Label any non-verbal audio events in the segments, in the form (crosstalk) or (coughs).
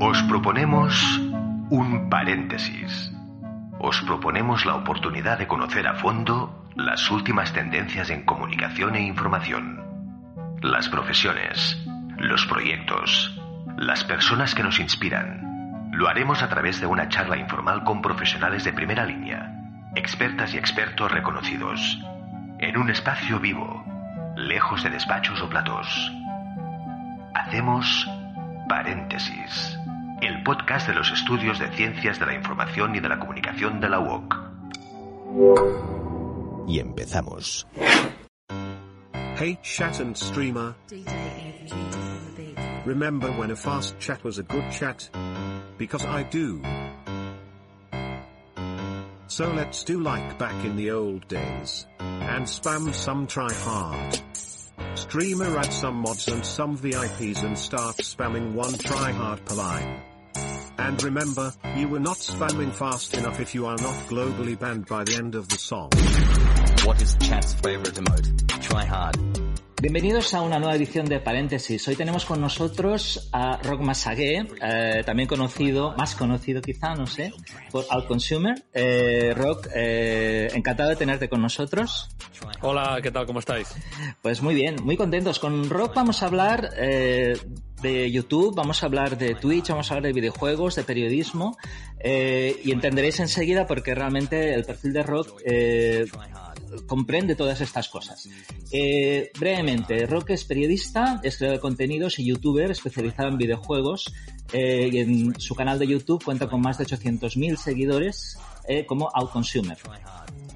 Os proponemos un paréntesis. Os proponemos la oportunidad de conocer a fondo las últimas tendencias en comunicación e información, las profesiones, los proyectos, las personas que nos inspiran. Lo haremos a través de una charla informal con profesionales de primera línea, expertas y expertos reconocidos, en un espacio vivo, lejos de despachos o platos. Hacemos paréntesis, el podcast de los estudios de ciencias de la información y de la comunicación de la UOC. Y empezamos. Hey chat and streamer. Remember when a fast chat was a good chat? Because I do. So let's do like back in the old days. And spam some try hard. Streamer add some mods and some VIPs and start spamming one try hard per line. And remember, you were not spamming fast enough if you are not globally banned by the end of the song. What is chat's favorite emote? Try hard. Bienvenidos a una nueva edición de Paréntesis. Hoy tenemos con nosotros a Rock Masagué, eh, también conocido, más conocido quizá, no sé, por Outconsumer. Eh, Rock, eh, encantado de tenerte con nosotros. Hola, ¿qué tal? ¿Cómo estáis? Pues muy bien, muy contentos. Con Rock vamos a hablar eh, de YouTube, vamos a hablar de Twitch, vamos a hablar de videojuegos, de periodismo y entenderéis enseguida porque realmente el perfil de Rock comprende todas estas cosas. Eh, brevemente, Rock es periodista, es creador de contenidos y youtuber especializado en videojuegos eh, y en su canal de YouTube cuenta con más de 800.000 seguidores eh, como Outconsumer.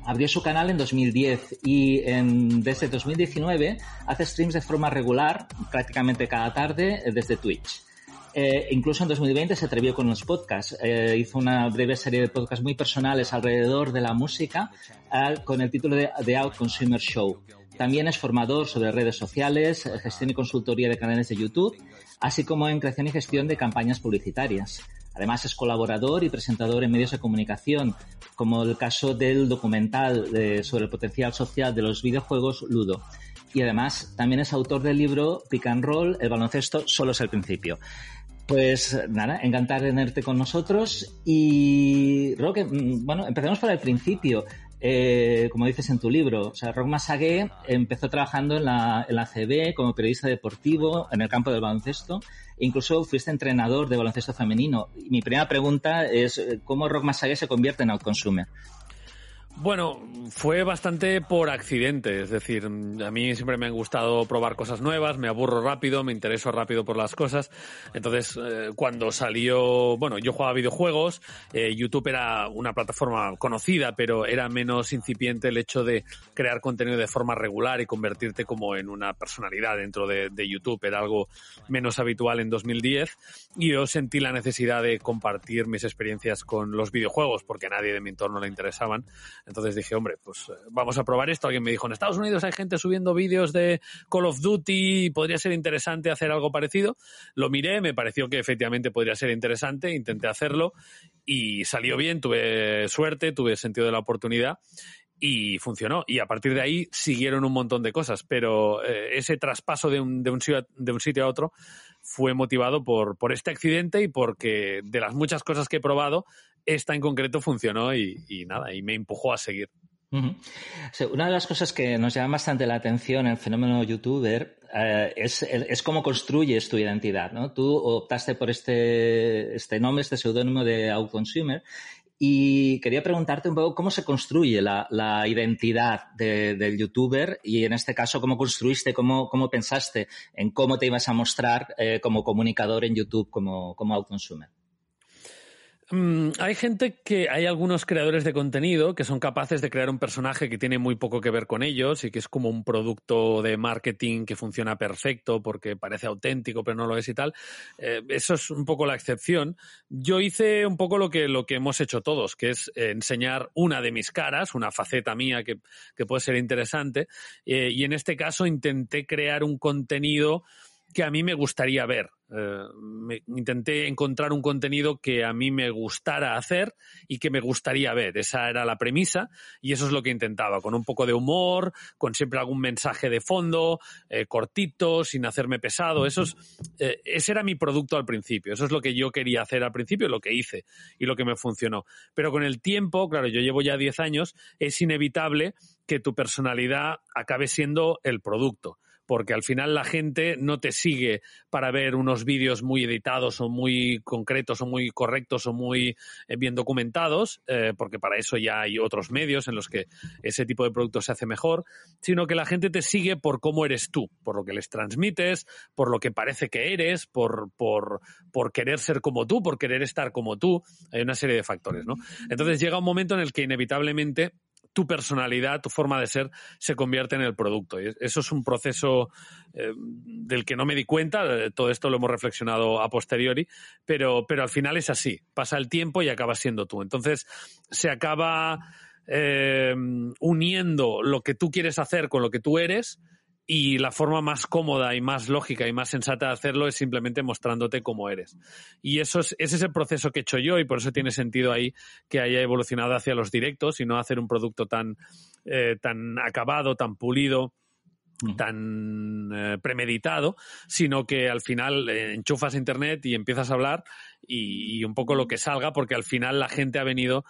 Abrió su canal en 2010 y en, desde 2019 hace streams de forma regular, prácticamente cada tarde, eh, desde Twitch. Eh, incluso en 2020 se atrevió con los podcasts. Eh, hizo una breve serie de podcasts muy personales alrededor de la música con el título de The Out Consumer Show. También es formador sobre redes sociales, eh, gestión y consultoría de canales de YouTube, así como en creación y gestión de campañas publicitarias. Además es colaborador y presentador en medios de comunicación, como el caso del documental sobre el potencial social de los videojuegos Ludo. Y además también es autor del libro Pick and Roll, el baloncesto solo es el principio. Pues nada, encantar de tenerte con nosotros y Roque, mm, bueno, empecemos por el principio. Eh, como dices en tu libro, o sea, Rock Masagué empezó trabajando en la, en la CB como periodista deportivo en el campo del baloncesto. Incluso fuiste entrenador de baloncesto femenino. Y mi primera pregunta es eh, cómo Rock Masagué se convierte en outconsumer. Bueno, fue bastante por accidente, es decir, a mí siempre me han gustado probar cosas nuevas, me aburro rápido, me intereso rápido por las cosas, entonces eh, cuando salió, bueno, yo jugaba videojuegos, eh, YouTube era una plataforma conocida, pero era menos incipiente el hecho de crear contenido de forma regular y convertirte como en una personalidad dentro de, de YouTube, era algo menos habitual en 2010 y yo sentí la necesidad de compartir mis experiencias con los videojuegos porque a nadie de mi entorno le interesaban. Entonces dije, hombre, pues eh, vamos a probar esto. Alguien me dijo, en Estados Unidos hay gente subiendo vídeos de Call of Duty, podría ser interesante hacer algo parecido. Lo miré, me pareció que efectivamente podría ser interesante, intenté hacerlo y salió bien, tuve suerte, tuve sentido de la oportunidad y funcionó. Y a partir de ahí siguieron un montón de cosas, pero eh, ese traspaso de un, de, un sitio, de un sitio a otro fue motivado por, por este accidente y porque de las muchas cosas que he probado, esta en concreto funcionó y, y nada, y me empujó a seguir. Una de las cosas que nos llama bastante la atención en el fenómeno youtuber eh, es, cómo construyes tu identidad, ¿no? Tú optaste por este, este nombre, este seudónimo de Outconsumer y quería preguntarte un poco cómo se construye la, la identidad de- del youtuber y en este caso cómo construiste, cómo, cómo pensaste en cómo te ibas a mostrar eh, como comunicador en YouTube como, como Outconsumer. Mm, hay gente que, hay algunos creadores de contenido que son capaces de crear un personaje que tiene muy poco que ver con ellos y que es como un producto de marketing que funciona perfecto porque parece auténtico pero no lo es y tal. Eh, eso es un poco la excepción. Yo hice un poco lo que, lo que hemos hecho todos, que es enseñar una de mis caras, una faceta mía que, que puede ser interesante. Eh, y en este caso intenté crear un contenido que a mí me gustaría ver. Eh, intenté encontrar un contenido que a mí me gustara hacer y que me gustaría ver. Esa era la premisa y eso es lo que intentaba, con un poco de humor, con siempre algún mensaje de fondo, eh, cortito, sin hacerme pesado. Eso es, eh, ese era mi producto al principio. Eso es lo que yo quería hacer al principio, lo que hice y lo que me funcionó. Pero con el tiempo, claro, yo llevo ya 10 años, es inevitable que tu personalidad acabe siendo el producto porque al final la gente no te sigue para ver unos vídeos muy editados o muy concretos o muy correctos o muy eh, bien documentados, eh, porque para eso ya hay otros medios en los que ese tipo de producto se hace mejor, sino que la gente te sigue por cómo eres tú, por lo que les transmites, por lo que parece que eres, por, por, por querer ser como tú, por querer estar como tú. Hay una serie de factores, ¿no? Entonces llega un momento en el que inevitablemente tu personalidad, tu forma de ser, se convierte en el producto. Eso es un proceso eh, del que no me di cuenta, todo esto lo hemos reflexionado a posteriori, pero, pero al final es así, pasa el tiempo y acabas siendo tú. Entonces se acaba eh, uniendo lo que tú quieres hacer con lo que tú eres y la forma más cómoda y más lógica y más sensata de hacerlo es simplemente mostrándote cómo eres. Y eso es, ese es el proceso que he hecho yo y por eso tiene sentido ahí que haya evolucionado hacia los directos y no hacer un producto tan, eh, tan acabado, tan pulido mm. tan eh, premeditado, sino que al final eh, enchufas internet y empiezas a hablar y, y, un poco lo que salga, porque al final la gente ha venido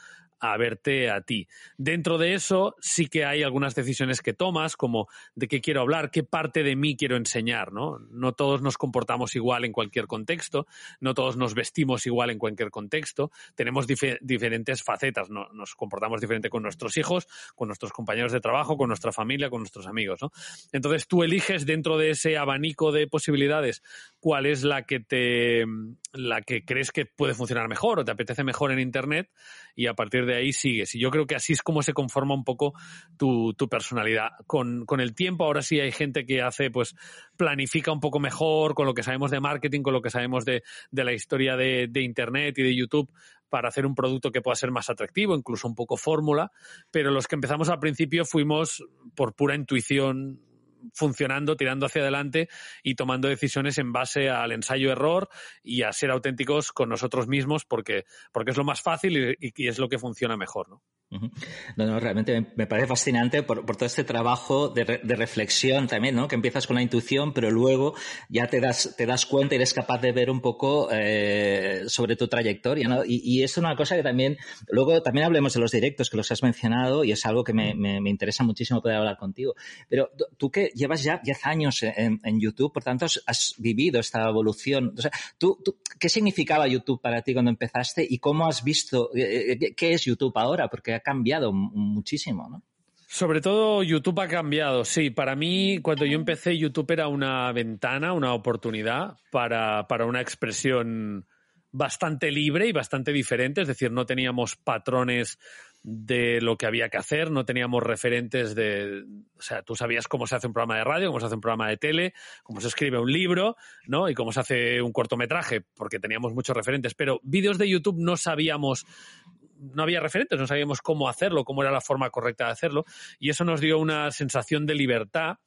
a verte a ti. Dentro de eso sí que hay algunas decisiones que tomas, como de qué quiero hablar, qué parte de mí quiero enseñar, ¿no? No todos nos comportamos igual en cualquier contexto, no todos nos vestimos igual en cualquier contexto, tenemos diferentes facetas, ¿no? Nos comportamos diferente con nuestros hijos, con nuestros compañeros de trabajo, con nuestra familia, con nuestros amigos, ¿no? Entonces tú eliges dentro de ese abanico de posibilidades cuál es la que te la que crees que puede funcionar mejor o te apetece mejor en internet y a partir de ahí sigues. Y yo creo que así es como se conforma un poco tu, personalidad. Con, con, el tiempo, ahora sí hay gente que hace, pues, planifica un poco mejor con lo que sabemos de marketing, con lo que sabemos de, de la historia de, de Internet y de YouTube para hacer un producto que pueda ser más atractivo, incluso un poco fórmula, pero los que empezamos al principio fuimos por pura intuición funcionando, tirando hacia adelante y tomando decisiones en base al ensayo-error y a ser auténticos con nosotros mismos porque, porque es lo más fácil y, y es lo que funciona mejor, ¿no? No, no, realmente me, parece fascinante por, todo este trabajo de, re, de, reflexión también, ¿no? Que empiezas con la intuición, pero luego ya te das, te das cuenta y eres capaz de ver un poco eh, sobre tu trayectoria, ¿no? Y, es una cosa que también, luego también hablemos de los directos que los has mencionado y es algo que me, me, interesa muchísimo poder hablar contigo. Pero tú que llevas ya 10 años en, YouTube, por tanto has, vivido esta evolución. ¿tú, ¿qué significaba YouTube para ti cuando empezaste y cómo has visto, eh, qué es YouTube ahora? Porque ha cambiado muchísimo, ¿no? Sobre todo YouTube ha cambiado, sí. Para mí, cuando yo empecé, YouTube era una ventana, una oportunidad para, para una expresión bastante libre y bastante diferente, es decir, no teníamos patrones de lo que había que hacer, no teníamos referentes de, o sea, tú sabías cómo se hace un programa de radio, cómo se hace un programa de tele, cómo se escribe un libro, ¿no? Y cómo se hace un cortometraje, porque teníamos muchos referentes, pero vídeos de YouTube no sabíamos no había referentes, no sabíamos cómo hacerlo, cómo era la forma correcta de hacerlo, y eso nos dio una sensación de libertad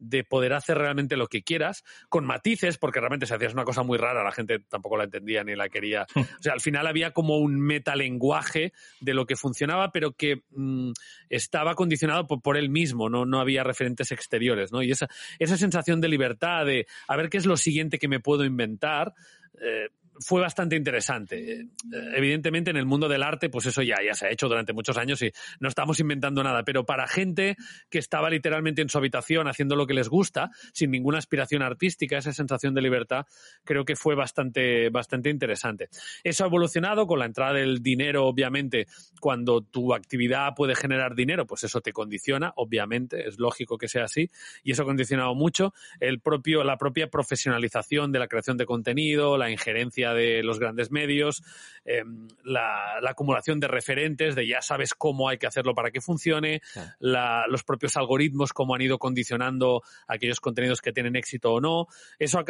de poder hacer realmente lo que quieras, con matices, porque realmente si hacías una cosa muy rara, la gente tampoco la entendía ni la quería. (laughs) O sea, al final había como un metalenguaje de lo que funcionaba, pero que mmm, estaba condicionado por, por, él mismo, ¿no? no había referentes exteriores, ¿no? Y esa, esa sensación de libertad, de a ver qué es lo siguiente que me puedo inventar, eh, fue bastante interesante. Evidentemente, en el mundo del arte, pues eso ya, ya se ha hecho durante muchos años y no estamos inventando nada. Pero para gente que estaba literalmente en su habitación haciendo lo que les gusta, sin ninguna aspiración artística, esa sensación de libertad, creo que fue bastante, bastante interesante. Eso ha evolucionado con la entrada del dinero, obviamente. Cuando tu actividad puede generar dinero, pues eso te condiciona, obviamente, es lógico que sea así. Y eso ha condicionado mucho el propio, la propia profesionalización de la creación de contenido, la injerencia de los grandes medios, em, la, acumulación de referentes, de ya sabes cómo hay que hacerlo para que funcione, los propios algoritmos, cómo han ido condicionando aquellos contenidos que tienen éxito o no. Eso ha,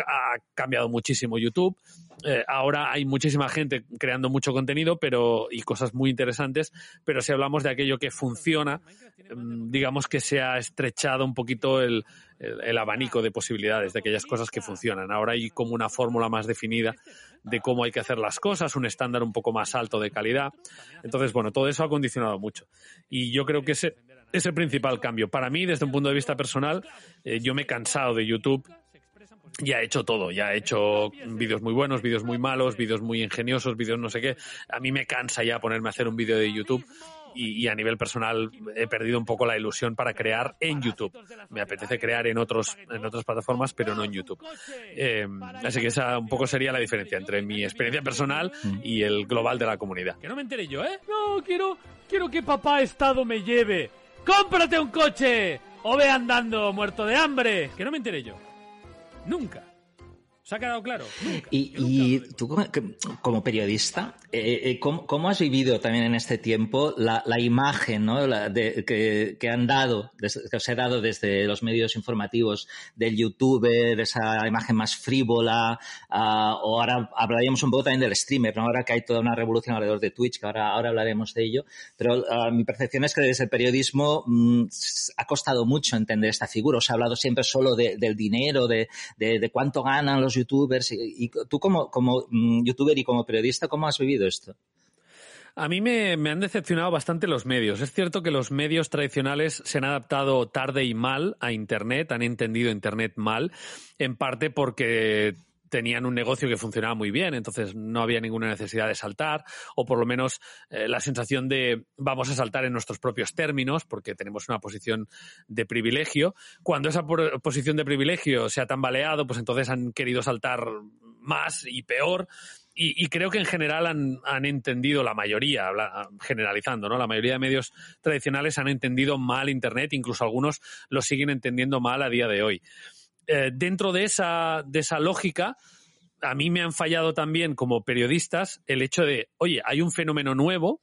cambiado muchísimo YouTube. Eh, ahora hay muchísima gente creando mucho contenido pero y cosas muy interesantes, pero si hablamos de aquello que funciona, em, digamos que se ha estrechado un poquito el, el, abanico de posibilidades de aquellas cosas que funcionan. Ahora hay como una fórmula más definida de cómo hay que hacer las cosas, un estándar un poco más alto de calidad. Entonces, bueno, todo eso ha condicionado mucho. Y yo creo que ese es el principal cambio. Para mí, desde un punto de vista personal, eh, yo me he cansado de YouTube ya he hecho todo, ya he hecho vídeos muy buenos, vídeos muy malos, vídeos muy ingeniosos, vídeos no sé qué. A mí me cansa ya ponerme a hacer un vídeo de YouTube y, a nivel personal he perdido un poco la ilusión para crear en YouTube. Me apetece crear en otros en otras plataformas, pero no en YouTube. Eh, así que esa un poco sería la diferencia entre mi experiencia personal y el global de la comunidad. Que no me enteré yo, ¿eh? No, quiero, quiero que papá Estado me lleve. ¡Cómprate un coche! O ve andando muerto de hambre. Que no me enteré yo. Nunca. ¿Se ha quedado claro? Y, tú como, periodista, eh, eh, ¿cómo, has vivido también en este tiempo la, imagen ¿no? que, han dado, que os he dado desde los medios informativos del youtuber, esa imagen más frívola, ah, o ahora hablaríamos un poco también del streamer, ¿no? ahora que hay toda una revolución alrededor de Twitch, que ahora, ahora hablaremos de ello, pero ah, mi percepción es que desde el periodismo mm, ha costado mucho entender esta figura, os ha hablado siempre solo del dinero, de, de cuánto ganan los youtubers. Y, tú como, como mm, youtuber y como periodista, ¿cómo has vivido esto? A mí me, han decepcionado bastante los medios. Es cierto que los medios tradicionales se han adaptado tarde y mal a Internet, han entendido Internet mal, en parte porque tenían un negocio que funcionaba muy bien, entonces no había ninguna necesidad de saltar, o por lo menos eh, la sensación de vamos a saltar en nuestros propios términos, porque tenemos una posición de privilegio. Cuando esa posición de privilegio se ha tambaleado, pues entonces han querido saltar más y peor. Y, creo que en general han, entendido la mayoría, generalizando, ¿no? La mayoría de medios tradicionales han entendido mal Internet, incluso algunos lo siguen entendiendo mal a día de hoy. Eh, dentro de esa, de esa lógica, a mí me han fallado también como periodistas el hecho de, oye, hay un fenómeno nuevo,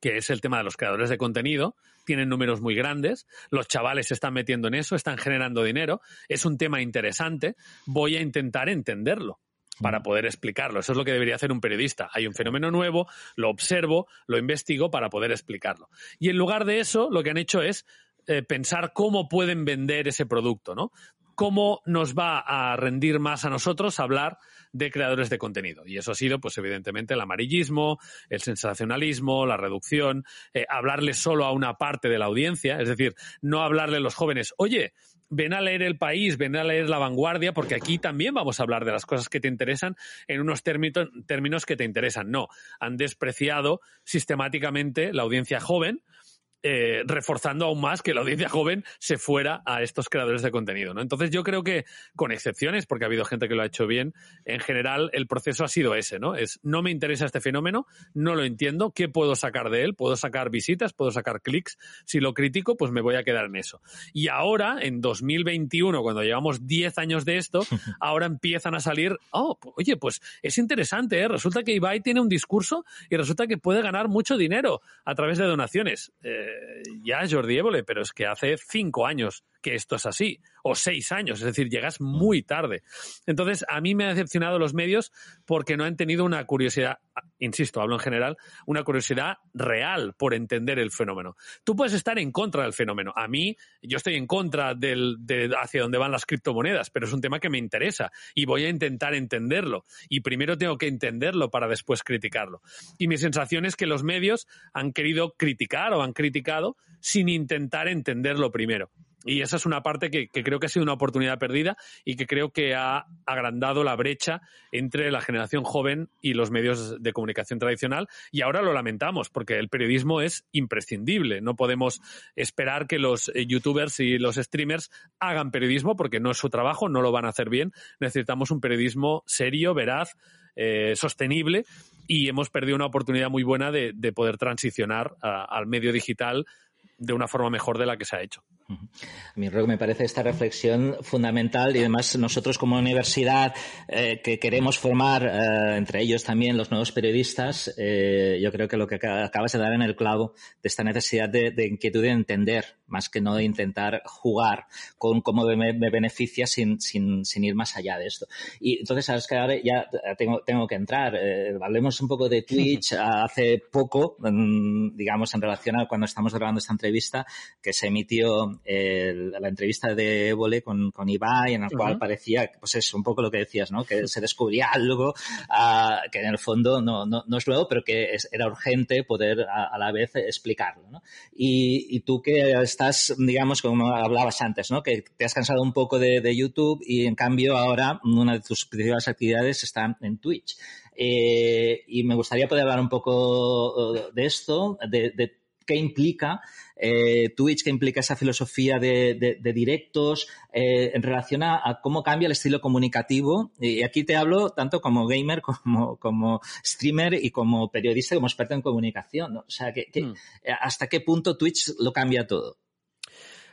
que es el tema de los creadores de contenido, tienen números muy grandes, los chavales se están metiendo en eso, están generando dinero, es un tema interesante, voy a intentar entenderlo para poder explicarlo. Eso es lo que debería hacer un periodista. Hay un fenómeno nuevo, lo observo, lo investigo para poder explicarlo. Y en lugar de eso, lo que han hecho es eh, pensar cómo pueden vender ese producto, ¿no? cómo nos va a rendir más a nosotros hablar de creadores de contenido. Y eso ha sido, pues evidentemente, el amarillismo, el sensacionalismo, la reducción, eh, hablarle solo a una parte de la audiencia, es decir, no hablarle a los jóvenes, oye, ven a leer El País, ven a leer La Vanguardia, porque aquí también vamos a hablar de las cosas que te interesan en unos términos que te interesan. No, han despreciado sistemáticamente la audiencia joven eh, reforzando aún más que la audiencia joven se fuera a estos creadores de contenido. ¿no? Entonces yo creo que, con excepciones, porque ha habido gente que lo ha hecho bien, en general el proceso ha sido ese, ¿no? Es no me interesa este fenómeno, no lo entiendo, ¿qué puedo sacar de él? Puedo sacar visitas, puedo sacar clics, si lo critico, pues me voy a quedar en eso. Y ahora, en 2021, cuando llevamos 10 años de esto, (laughs) ahora empiezan a salir, oh, oye, pues es interesante, ¿eh? Resulta que Ibai tiene un discurso y resulta que puede ganar mucho dinero a través de donaciones. Eh, ya Jordi Évole, pero es que hace cinco años que esto es así, o seis años, es decir, llegas muy tarde. Entonces, a mí me ha decepcionado los medios porque no han tenido una curiosidad, insisto, hablo en general, una curiosidad real por entender el fenómeno. Tú puedes estar en contra del fenómeno. A mí, yo estoy en contra del, de hacia dónde van las criptomonedas, pero es un tema que me interesa y voy a intentar entenderlo. Y primero tengo que entenderlo para después criticarlo. Y mi sensación es que los medios han querido criticar o han criticado sin intentar entenderlo primero. Y esa es una parte que, creo que ha sido una oportunidad perdida y que creo que ha agrandado la brecha entre la generación joven y los medios de comunicación tradicional. Y ahora lo lamentamos, porque el periodismo es imprescindible. No podemos esperar que los eh, youtubers y los streamers hagan periodismo, porque no es su trabajo, no lo van a hacer bien. Necesitamos un periodismo serio, veraz, eh, sostenible y hemos perdido una oportunidad muy buena de, poder transicionar al medio digital de una forma mejor de la que se ha hecho. A mí, me parece esta reflexión fundamental y además nosotros como universidad eh, que queremos formar, eh, entre ellos también los nuevos periodistas, eh, yo creo que lo que acabas de dar en el clavo de esta necesidad de, inquietud de entender, más que no de intentar jugar con cómo me, beneficia sin, sin, sin, ir más allá de esto. Y entonces, sabes que ahora ya tengo, tengo que entrar. hablemos un poco de Twitch. (laughs) Hace poco, mm, digamos, en relación a cuando estamos grabando esta entrevista, que se emitió la entrevista de Évole con, con Ibai, en la cual parecía, pues es un poco lo que decías, ¿no? Que se descubría algo uh, que en el fondo no, no, no, es nuevo, pero que es, era urgente poder a, la vez explicarlo, ¿no? Y, y, tú que estás, digamos, como hablabas antes, ¿no? Que te has cansado un poco de, de YouTube y en cambio ahora una de tus principales actividades está en Twitch. Eh, y me gustaría poder hablar un poco uh, de esto, de, de qué implica eh, Twitch, qué implica esa filosofía de, directos eh, en relación a, cómo cambia el estilo comunicativo. Y aquí te hablo tanto como gamer, (laughs) como, como streamer y como periodista, como experto en comunicación. O sea, que, mm. ¿hasta qué punto Twitch lo cambia todo?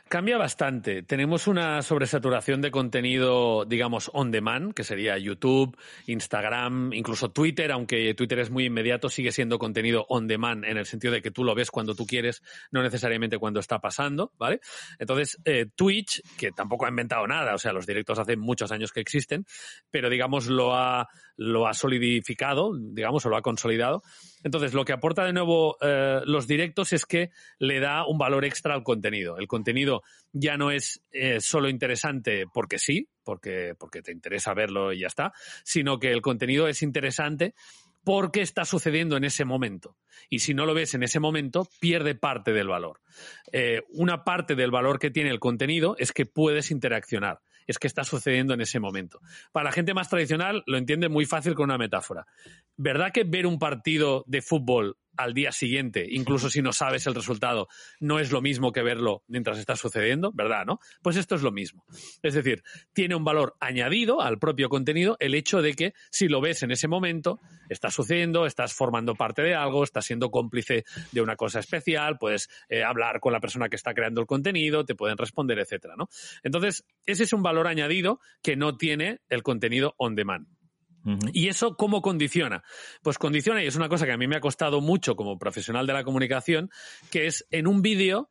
Cambia bastante. Tenemos una sobresaturación de contenido, digamos, on demand, que sería YouTube, Instagram, incluso Twitter, aunque Twitter es muy inmediato, sigue siendo contenido on demand en el sentido de que tú lo ves cuando tú quieres, no necesariamente cuando está pasando, ¿vale? Entonces, eh, Twitch, que tampoco ha inventado nada, o sea, los directos hace muchos años que existen, pero digamos lo ha, lo ha solidificado, digamos, o lo ha consolidado. Entonces, lo que aporta de nuevo eh, los directos es que le da un valor extra al contenido. El contenido ya no es eh, solo interesante porque sí, porque, porque te interesa verlo y ya está, sino que el contenido es interesante porque está sucediendo en ese momento. Y si no lo ves en ese momento, pierde parte del valor. Eh, una parte del valor que tiene el contenido es que puedes interaccionar es que está sucediendo en ese momento. Para la gente más tradicional lo entiende muy fácil con una metáfora. ¿Verdad que ver un partido de fútbol al día siguiente, incluso si no sabes el resultado, no es lo mismo que verlo mientras está sucediendo, ¿verdad? ¿No? Pues esto es lo mismo. Es decir, tiene un valor añadido al propio contenido el hecho de que si lo ves en ese momento, está sucediendo, estás formando parte de algo, estás siendo cómplice de una cosa especial, puedes eh, hablar con la persona que está creando el contenido, te pueden responder, etcétera, ¿no? Entonces, ese es un valor añadido que no tiene el contenido on demand. ¿Y eso cómo condiciona? Pues condiciona, y es una cosa que a mí me ha costado mucho como profesional de la comunicación, que es en un vídeo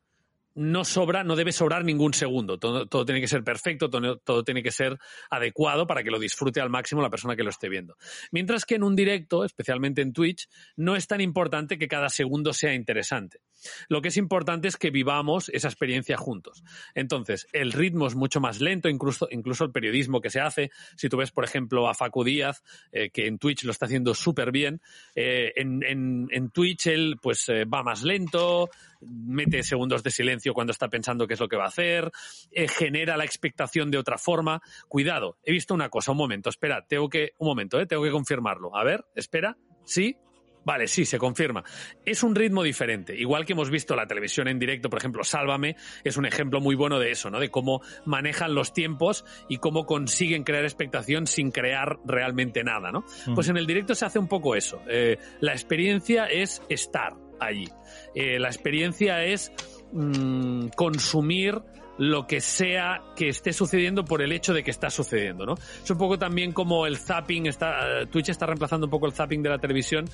no sobra, no debe sobrar ningún segundo. Todo, tiene que ser perfecto, todo, tiene que ser adecuado para que lo disfrute al máximo la persona que lo esté viendo. Mientras que en un directo, especialmente en Twitch, no es tan importante que cada segundo sea interesante. Lo que es importante es que vivamos esa experiencia juntos. Entonces, el ritmo es mucho más lento, incluso, incluso el periodismo que se hace. Si tú ves, por ejemplo, a Facu Díaz, eh, que en Twitch lo está haciendo súper bien, eh, en, Twitch él pues eh, va más lento, mete segundos de silencio cuando está pensando qué es lo que va a hacer, genera la expectación de otra forma. Cuidado, he visto una cosa, un momento, espera, tengo que, un momento, tengo que confirmarlo. A ver, espera, sí, Vale, sí, se confirma. Es un ritmo diferente. Igual que hemos visto la televisión en directo, por ejemplo, Sálvame, es un ejemplo muy bueno de eso, ¿no? De cómo manejan los tiempos y cómo consiguen crear expectación sin crear realmente nada, ¿no? Mm. Pues en el directo se hace un poco eso. Eh, la experiencia es estar allí. Eh, la experiencia es mm, consumir lo que sea que esté sucediendo por el hecho de que está sucediendo, ¿no? Es un poco también como el zapping, está, eh, Twitch está reemplazando un poco el zapping de la televisión,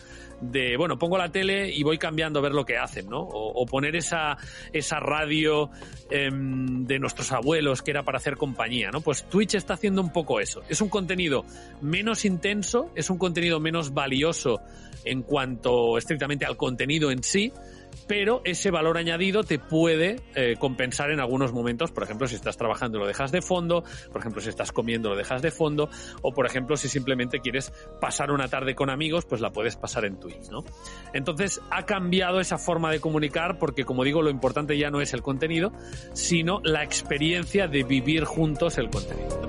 de, bueno, pongo la tele y voy cambiando a ver lo que hacen, ¿no? O, poner esa, esa radio em, de nuestros abuelos que era para hacer compañía, ¿no? Pues Twitch está haciendo un poco eso. Es un contenido menos intenso, es un contenido menos valioso en cuanto estrictamente al contenido en sí, pero ese valor añadido te puede eh, compensar en algunos momentos, por ejemplo, si estás trabajando lo dejas de fondo, por ejemplo, si estás comiendo lo dejas de fondo, o por ejemplo, si simplemente quieres pasar una tarde con amigos, pues la puedes pasar en Twitch, ¿no? Entonces, ha cambiado esa forma de comunicar porque, como digo, lo importante ya no es el contenido, sino la experiencia de vivir juntos el contenido.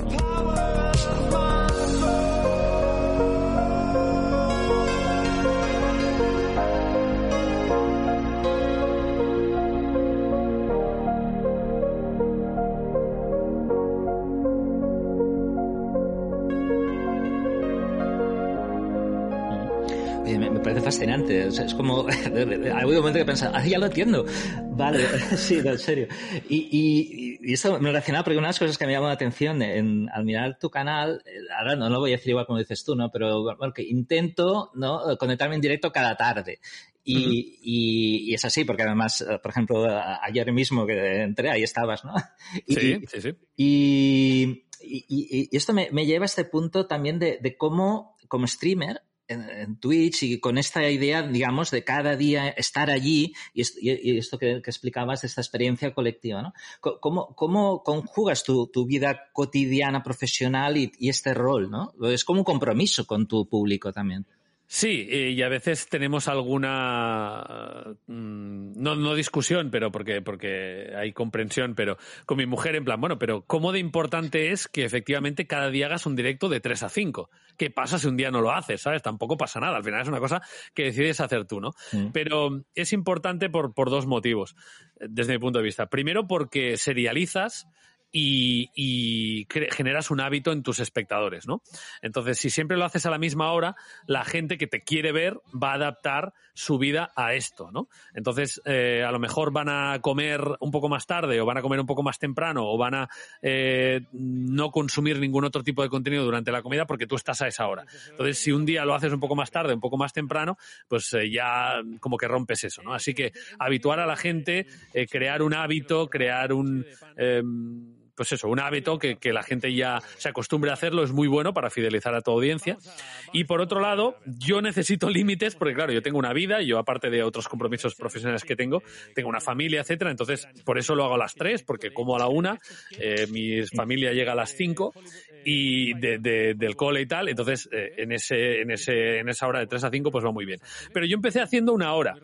Fascinante. es como, (laughs) hay un momento que pensar, ah, ya lo entiendo. Vale, (laughs) sí, en serio. Y, y, esto me relaciona porque una de las cosas que me llamó la atención en, al mirar tu canal, eh, ahora no lo voy a decir igual como dices tú, ¿no? Pero bueno, que intento, ¿no? Conectarme en directo cada tarde. Y, y, es así, porque además, eh, por ejemplo, ayer mismo que entré, ahí estabas, ¿no? (laughs) Y, sí, sí, sí. Y, y esto me, me, lleva a este punto también de, de cómo, como streamer, en, Twitch y con esta idea, digamos, de cada día estar allí y, esto que, explicabas esta experiencia colectiva, ¿no? ¿Cómo, conjugas tu, tu vida cotidiana, profesional y, y, este rol, ¿no? Es como un compromiso con tu público también. Sí, y a veces tenemos alguna mm, no, no discusión, pero porque, porque hay comprensión, pero con mi mujer en plan, bueno, pero ¿cómo de importante es que efectivamente cada día hagas un directo de 3 a 5? ¿Qué pasa si un día no lo haces? ¿Sabes? Tampoco pasa nada. Al final es una cosa que decides hacer tú, ¿no? Pero es importante por, por dos motivos, desde mi punto de vista. Primero, porque serializas y, generas un hábito en tus espectadores, ¿no? Entonces, si siempre lo haces a la misma hora, la gente que te quiere ver va a adaptar su vida a esto, ¿no? Entonces, eh, a lo mejor van a comer un poco más tarde o van a comer un poco más temprano o van a eh, no consumir ningún otro tipo de contenido durante la comida porque tú estás a esa hora. Entonces, si un día lo haces un poco más tarde, un poco más temprano, pues eh, ya como que rompes eso, ¿no? Así que habituar a la gente, crear un hábito, crear un em, pues eso, un hábito que, que, la gente ya se acostumbre a hacerlo es muy bueno para fidelizar a tu audiencia. Y por otro lado, yo necesito (laughs) límites porque, claro, yo tengo una vida, yo aparte de otros compromisos profesionales que tengo, tengo una familia, etcétera. Entonces, por eso lo hago a las tres, porque como a la una, eh, mi familia llega a las cinco y de, de, del cole y tal. Entonces, eh, en, ese, en, ese, en esa hora de tres a cinco, pues va muy bien. Pero yo empecé haciendo una hora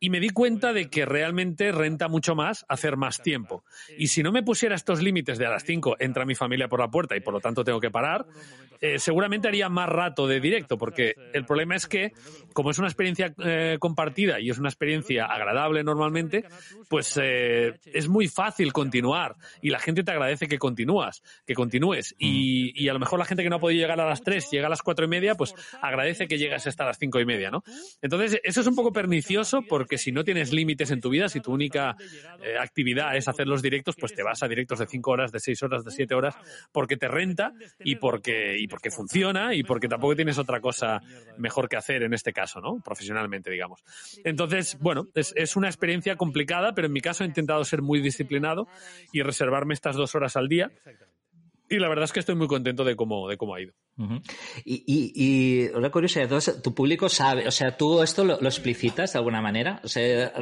y me di cuenta de que realmente renta mucho más hacer más tiempo. Y si no me pusiera estos límites de a las 5 entra mi familia por la puerta y por lo tanto tengo que parar, eh, seguramente haría más rato de directo, porque el problema es que, como es una experiencia eh, compartida y es una experiencia agradable normalmente, pues eh, es muy fácil continuar y la gente te agradece que continúas, que continúes. Y, y, a lo mejor la gente que no ha podido llegar a las 3 llega a las 4 y media, pues agradece que llegues hasta las 5 y media, ¿no? Entonces, eso es un poco pernicioso porque si no tienes límites en tu vida, si tu única actividad es hacer los directos, pues te vas a directos de 5 horas, de 6 horas, de 7 horas, porque te renta y porque porque funciona y porque tampoco tienes otra cosa mejor que hacer en este caso, ¿no? Profesionalmente, digamos. Entonces, bueno, es, es una experiencia complicada, pero en mi caso he intentado ser muy disciplinado y reservarme estas dos horas al día y la verdad es que estoy muy contento de cómo, de cómo ha ido. Y, y, y, una curiosidad, entonces, tu público sabe, o sea, tú esto lo, explicitas de alguna manera, o sea,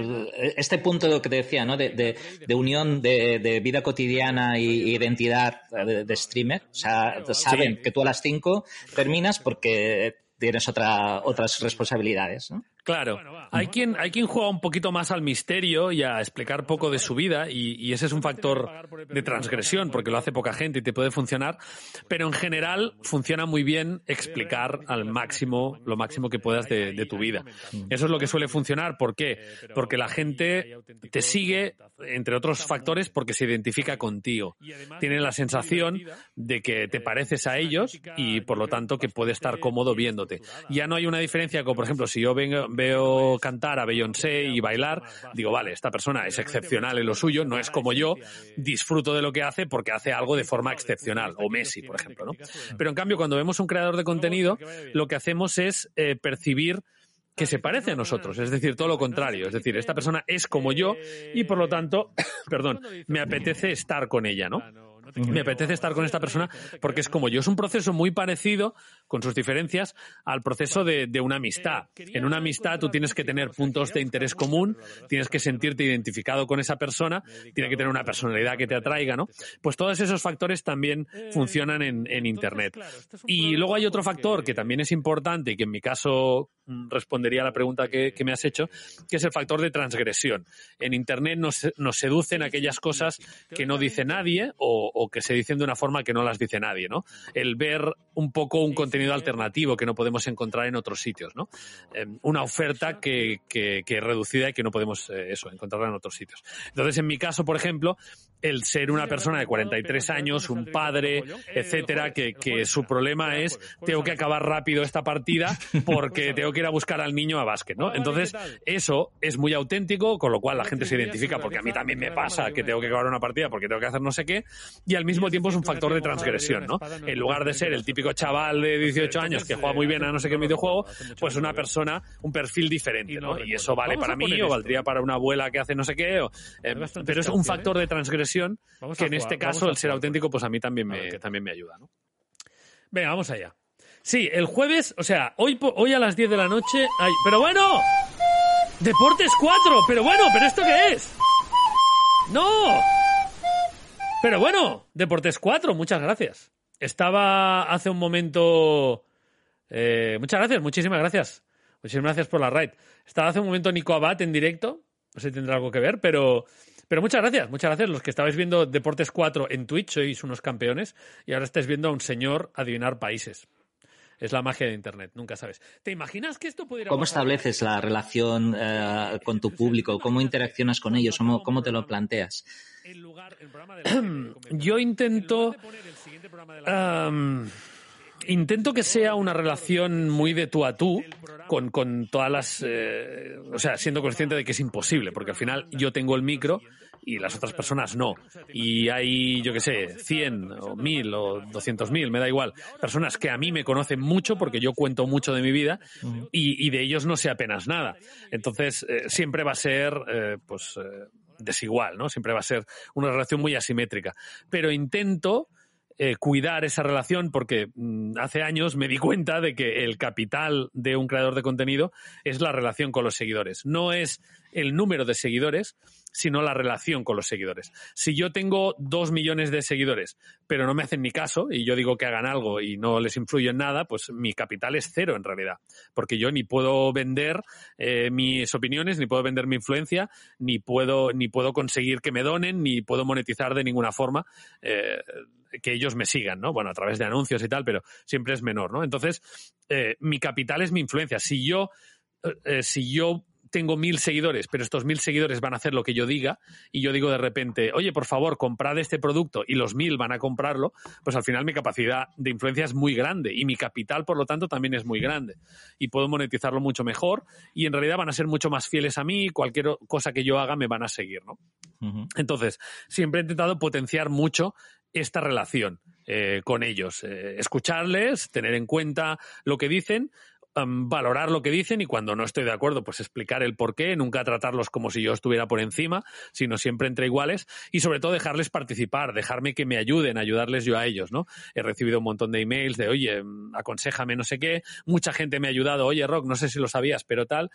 este punto que te decía, ¿no? De, de, de unión de, de, vida cotidiana y identidad de, streamer, o sea, saben que tú a las 5 terminas porque tienes otra, otras responsabilidades, ¿no? Claro, hay quien, hay quien juega un poquito más al misterio y a explicar poco de su vida y, ese es un factor de transgresión porque lo hace poca gente y te puede funcionar, pero en general funciona muy bien explicar al máximo, lo máximo que puedas de, tu vida. Eso es lo que suele funcionar. ¿Por qué? Porque la gente te sigue, entre otros factores, porque se identifica contigo. Tiene la sensación de que te pareces a ellos y por lo tanto que puede estar cómodo viéndote. Ya no hay una diferencia como, por ejemplo, si yo vengo veo cantar a Beyoncé y bailar, digo, vale, esta persona es excepcional en lo suyo, no es como yo, disfruto de lo que hace porque hace algo de forma excepcional, o Messi, por ejemplo, ¿no? Pero en cambio, cuando vemos un creador de contenido, lo que hacemos es eh, percibir que se parece a nosotros, es decir, todo lo contrario, es decir, esta persona es como yo y por lo tanto, (coughs) perdón, me apetece estar con ella, ¿no? Me apetece estar con esta persona porque es como yo. Es un proceso muy parecido, con sus diferencias, al proceso de, una amistad. En una amistad tú tienes que tener puntos de interés común, tienes que sentirte identificado con esa persona, tiene que tener una personalidad que te atraiga, ¿no? Pues todos esos factores también funcionan en, en Internet. Y luego hay otro factor que también es importante y que en mi caso respondería a la pregunta que, me has hecho, que es el factor de transgresión. En Internet nos, seducen aquellas cosas que no dice nadie o, que se dicen de una forma que no las dice nadie, ¿no? El ver un poco un contenido alternativo que no podemos encontrar en otros sitios, ¿no? Em, una oferta que, es reducida y que no podemos, eh, eso, encontrarla en otros sitios. Entonces, en mi caso, por ejemplo, el ser una persona de 43 años, un padre, etcétera, que, que su problema es tengo que acabar rápido esta partida (laughs) porque tengo que ir a buscar al niño a básquet, ¿no? Entonces, eso es muy auténtico, con lo cual la gente se identifica porque a mí también me pasa que tengo que acabar una partida porque tengo que hacer no sé qué, y al mismo tiempo es un factor de transgresión, ¿no? En lugar de ser el típico chaval de 18 años que juega muy bien a no sé qué videojuego, pues una persona, un perfil diferente, ¿no? Y eso vale para mí o valdría para una abuela que hace no sé qué, o, eh, pero es un factor de transgresión que en este caso el ser auténtico pues a mí también me, también me ayuda, ¿no? Venga, vamos allá. Sí, el jueves, o sea, hoy, hoy a las 10 de la noche hay... ¡Pero bueno! ¡Deportes 4! ¡Pero bueno! ¿Pero esto qué es? ¡No! Pero bueno, Deportes 4, muchas gracias. Estaba hace un momento... Eh, muchas gracias, muchísimas gracias. Muchísimas gracias por la raid. Estaba hace un momento Nico Abad en directo. No sé si tendrá algo que ver, pero pero muchas gracias, muchas gracias. Los que estabais viendo Deportes 4 en Twitch sois unos campeones y ahora estáis viendo a un señor adivinar países. Es la magia de Internet, nunca sabes. ¿Te imaginas que esto pudiera... ¿Cómo estableces la relación eh, con tu público? ¿Cómo interaccionas con ellos? ¿Cómo, cómo te lo planteas? (clears throat) Yo intento... intento que sea una relación muy de tú a tú con, con todas las... Eh, o sea, siendo consciente de que es imposible, porque al final yo tengo el micro y las otras personas no. Y hay, yo qué sé, 100 o 1000 o 200.000, me da igual, personas que a mí me conocen mucho porque yo cuento mucho de mi vida y, de ellos no sé apenas nada. Entonces, eh, siempre va a ser, eh, pues, desigual, ¿no? Siempre va a ser una relación muy asimétrica. Pero intento eh, cuidar esa relación porque mm, hace años me di cuenta de que el capital de un creador de contenido es la relación con los seguidores. No es el número de seguidores, sino la relación con los seguidores. Si yo tengo dos millones de seguidores, pero no me hacen ni caso y yo digo que hagan algo y no les influye en nada, pues mi capital es cero en realidad, porque yo ni puedo vender eh, mis opiniones, ni puedo vender mi influencia, ni puedo ni puedo conseguir que me donen, ni puedo monetizar de ninguna forma. Eh, que ellos me sigan, ¿no? Bueno, a través de anuncios y tal, pero siempre es menor, ¿no? Entonces, eh, mi capital es mi influencia. Si yo, si yo tengo mil seguidores, pero estos mil seguidores van a hacer lo que yo diga, y yo digo de repente, oye, por favor, comprad este producto, y los mil van a comprarlo, pues al final mi capacidad de influencia es muy grande, y mi capital, por lo tanto, también es muy grande, y puedo monetizarlo mucho mejor, y en realidad van a ser mucho más fieles a mí, cualquier cosa que yo haga me van a seguir, ¿no? Entonces, siempre he intentado potenciar mucho esta relación eh, con ellos, eh, escucharles, tener en cuenta lo que dicen, valorar lo que dicen y cuando no estoy de acuerdo, pues explicar el por qué, nunca tratarlos como si yo estuviera por encima, sino siempre entre iguales y sobre todo dejarles participar, dejarme que me ayuden, ayudarles yo a ellos, ¿no? He recibido un montón de emails de, oye, aconsejame no sé qué, mucha gente me ha ayudado, oye, Rock, no sé si lo sabías, pero tal.